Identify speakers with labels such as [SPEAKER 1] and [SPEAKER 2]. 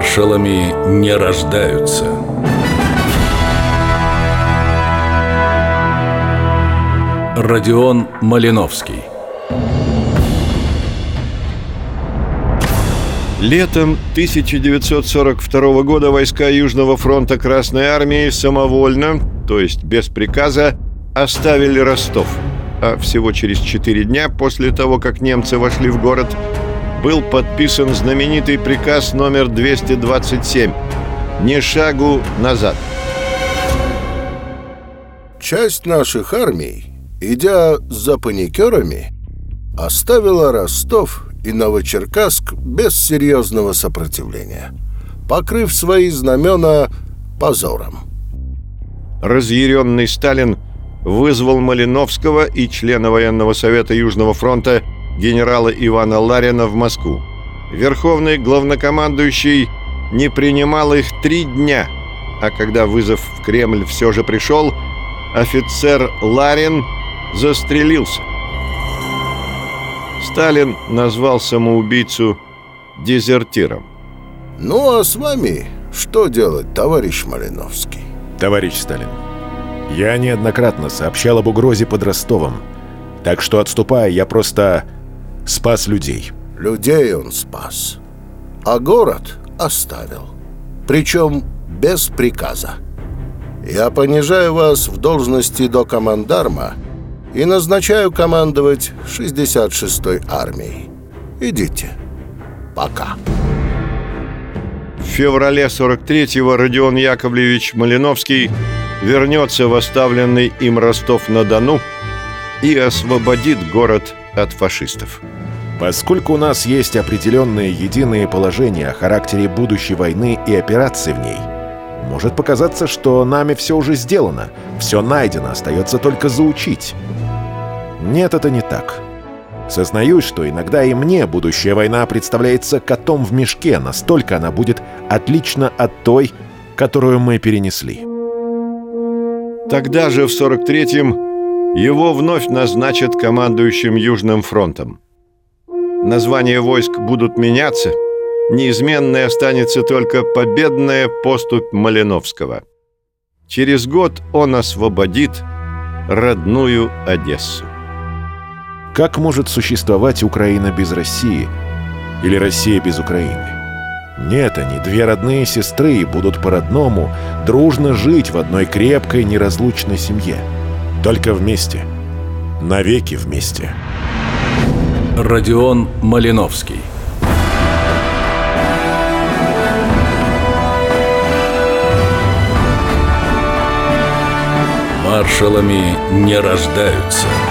[SPEAKER 1] Маршалами не рождаются. Родион Малиновский
[SPEAKER 2] Летом 1942 года войска Южного фронта Красной Армии самовольно, то есть без приказа, оставили Ростов. А всего через четыре дня после того, как немцы вошли в город, был подписан знаменитый приказ номер 227 «Ни шагу назад».
[SPEAKER 3] Часть наших армий, идя за паникерами, оставила Ростов и Новочеркасск без серьезного сопротивления, покрыв свои знамена позором.
[SPEAKER 2] Разъяренный Сталин вызвал Малиновского и члена военного совета Южного фронта генерала Ивана Ларина в Москву. Верховный главнокомандующий не принимал их три дня, а когда вызов в Кремль все же пришел, офицер Ларин застрелился. Сталин назвал самоубийцу дезертиром.
[SPEAKER 3] Ну а с вами что делать, товарищ Малиновский?
[SPEAKER 4] Товарищ Сталин, я неоднократно сообщал об угрозе под Ростовом, так что отступая, я просто спас людей.
[SPEAKER 3] Людей он спас, а город оставил. Причем без приказа. Я понижаю вас в должности до командарма и назначаю командовать 66-й армией. Идите. Пока.
[SPEAKER 2] В феврале 43-го Родион Яковлевич Малиновский вернется в оставленный им Ростов-на-Дону и освободит город от фашистов.
[SPEAKER 4] Поскольку у нас есть определенные единые положения о характере будущей войны и операции в ней, может показаться, что нами все уже сделано, все найдено, остается только заучить. Нет, это не так. Сознаюсь, что иногда и мне будущая война представляется котом в мешке, настолько она будет отлична от той, которую мы перенесли.
[SPEAKER 2] Тогда же, в 43-м, его вновь назначат командующим Южным фронтом. Названия войск будут меняться, неизменной останется только победная поступь Малиновского. Через год он освободит родную Одессу.
[SPEAKER 4] Как может существовать Украина без России? Или Россия без Украины? Нет, они, две родные сестры, будут по-родному дружно жить в одной крепкой, неразлучной семье. Только вместе. Навеки вместе.
[SPEAKER 1] Родион Малиновский. Маршалами не рождаются –